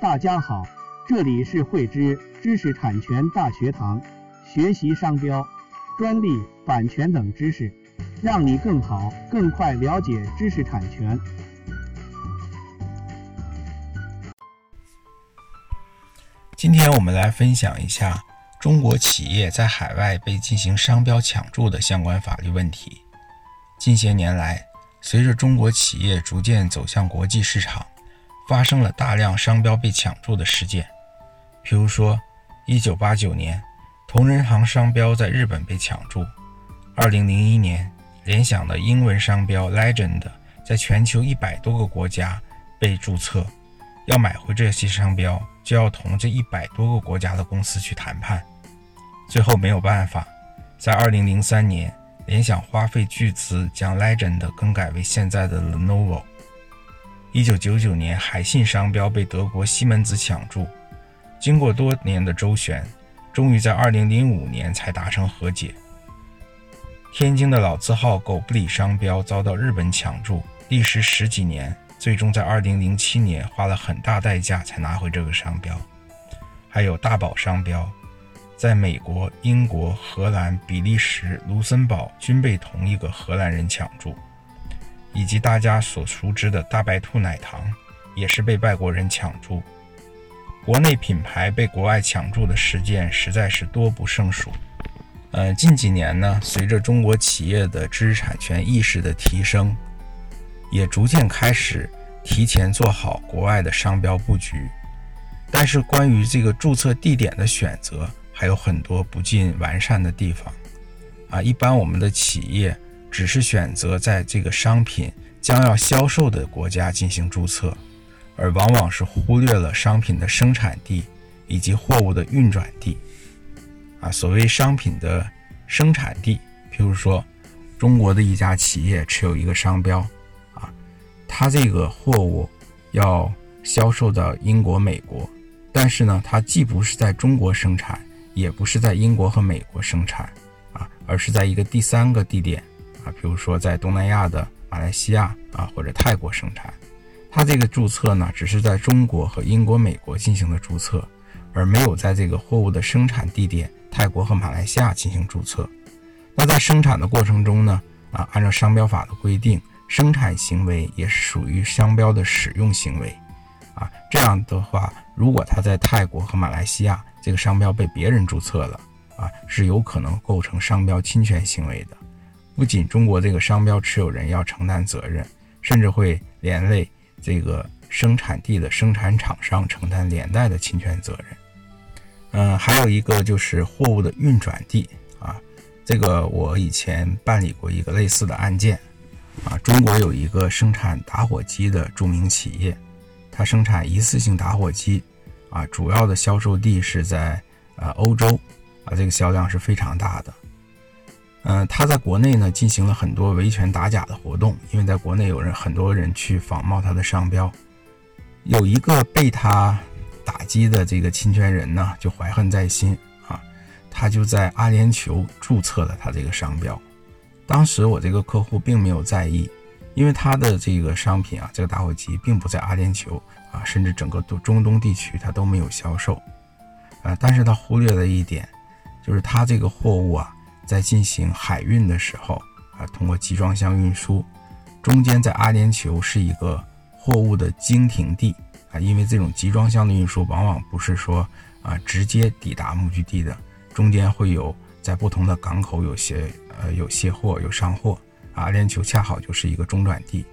大家好，这里是汇知知识产权大学堂，学习商标、专利、版权等知识，让你更好、更快了解知识产权。今天我们来分享一下中国企业在海外被进行商标抢注的相关法律问题。近些年来，随着中国企业逐渐走向国际市场，发生了大量商标被抢注的事件。譬如说，1989年，同仁堂商标在日本被抢注；2001年，联想的英文商标 Legend 在全球一百多个国家被注册。要买回这些商标，就要同这一百多个国家的公司去谈判，最后没有办法，在二零零三年，联想花费巨资将 Legend 更改为现在的 Lenovo。一九九九年，海信商标被德国西门子抢注，经过多年的周旋，终于在二零零五年才达成和解。天津的老字号狗不理商标遭到日本抢注，历时十几年。最终在二零零七年花了很大代价才拿回这个商标，还有大宝商标，在美国、英国、荷兰、比利时、卢森堡均被同一个荷兰人抢注，以及大家所熟知的大白兔奶糖，也是被外国人抢注。国内品牌被国外抢注的事件实在是多不胜数。呃，近几年呢，随着中国企业的知识产权意识的提升。也逐渐开始提前做好国外的商标布局，但是关于这个注册地点的选择还有很多不尽完善的地方啊。一般我们的企业只是选择在这个商品将要销售的国家进行注册，而往往是忽略了商品的生产地以及货物的运转地啊。所谓商品的生产地，譬如说中国的一家企业持有一个商标。啊它这个货物要销售到英国、美国，但是呢，它既不是在中国生产，也不是在英国和美国生产，啊，而是在一个第三个地点，比如说在东南亚的马来西亚啊或者泰国生产。它这个注册呢，只是在中国和英国、美国进行的注册，而没有在这个货物的生产地点泰国和马来西亚进行注册。那在生产的过程中呢，啊，按照商标法的规定。生产行为也是属于商标的使用行为，啊，这样的话，如果他在泰国和马来西亚这个商标被别人注册了，啊，是有可能构成商标侵权行为的。不仅中国这个商标持有人要承担责任，甚至会连累这个生产地的生产厂商承担连带的侵权责任。嗯，还有一个就是货物的运转地，啊，这个我以前办理过一个类似的案件。啊，中国有一个生产打火机的著名企业，它生产一次性打火机，啊，主要的销售地是在呃欧洲，啊，这个销量是非常大的。嗯，他在国内呢进行了很多维权打假的活动，因为在国内有人很多人去仿冒他的商标，有一个被他打击的这个侵权人呢就怀恨在心啊，他就在阿联酋注册了他这个商标。当时我这个客户并没有在意，因为他的这个商品啊，这个打火机并不在阿联酋啊，甚至整个都中东地区他都没有销售，啊，但是他忽略了一点，就是他这个货物啊，在进行海运的时候啊，通过集装箱运输，中间在阿联酋是一个货物的经停地啊，因为这种集装箱的运输往往不是说啊直接抵达目的地的，中间会有在不同的港口有些。呃，有卸货，有上货，阿联酋恰好就是一个中转地。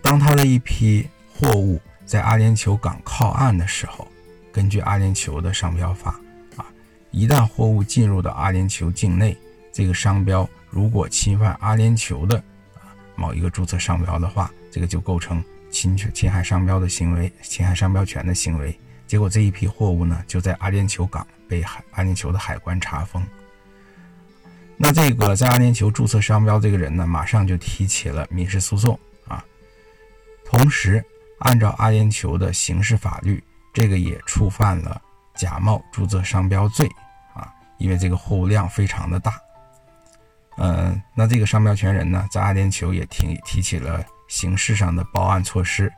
当他的一批货物在阿联酋港靠岸的时候，根据阿联酋的商标法，一旦货物进入到阿联酋境内，这个商标如果侵犯阿联酋的啊某一个注册商标的话，这个就构成侵权、侵害商标的行为，侵害商标权的行为。结果这一批货物呢，就在阿联酋港被海阿联酋的海关查封。那这个在阿联酋注册商标这个人呢，马上就提起了民事诉讼啊。同时，按照阿联酋的刑事法律，这个也触犯了假冒注册商标罪啊，因为这个货物量非常的大。嗯，那这个商标权人呢，在阿联酋也提提起了刑事上的报案措施。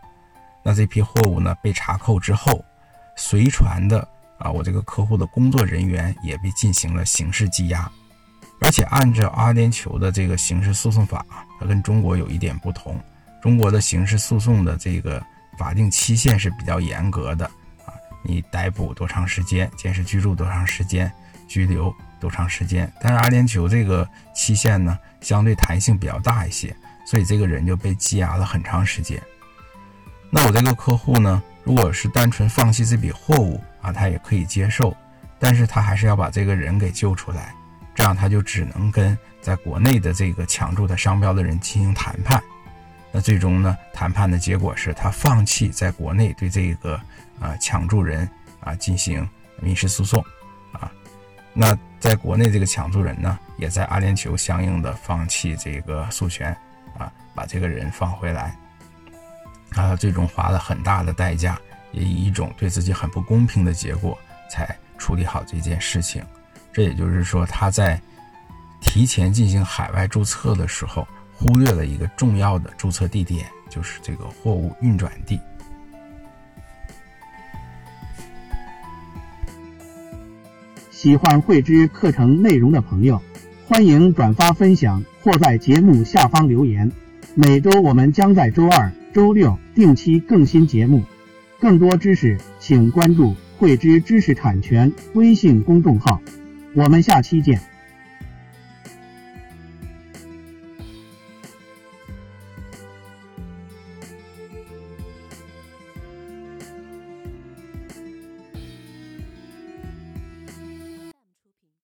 那这批货物呢被查扣之后，随船的啊，我这个客户的工作人员也被进行了刑事羁押。而且按照阿联酋的这个刑事诉讼法，它跟中国有一点不同。中国的刑事诉讼的这个法定期限是比较严格的，你逮捕多长时间，监视居住多长时间，拘留多长时间。但是阿联酋这个期限呢，相对弹性比较大一些，所以这个人就被羁押了很长时间。那我这个客户呢，如果是单纯放弃这笔货物啊，他也可以接受，但是他还是要把这个人给救出来。这样他就只能跟在国内的这个抢注他商标的人进行谈判，那最终呢，谈判的结果是他放弃在国内对这个啊抢注人啊进行民事诉讼，啊，那在国内这个抢注人呢，也在阿联酋相应的放弃这个诉权，啊，把这个人放回来，他最终花了很大的代价，也以一种对自己很不公平的结果才处理好这件事情。这也就是说，他在提前进行海外注册的时候，忽略了一个重要的注册地点，就是这个货物运转地。喜欢汇知课程内容的朋友，欢迎转发分享或在节目下方留言。每周我们将在周二、周六定期更新节目。更多知识，请关注“汇知知识产权”微信公众号。我们下期见。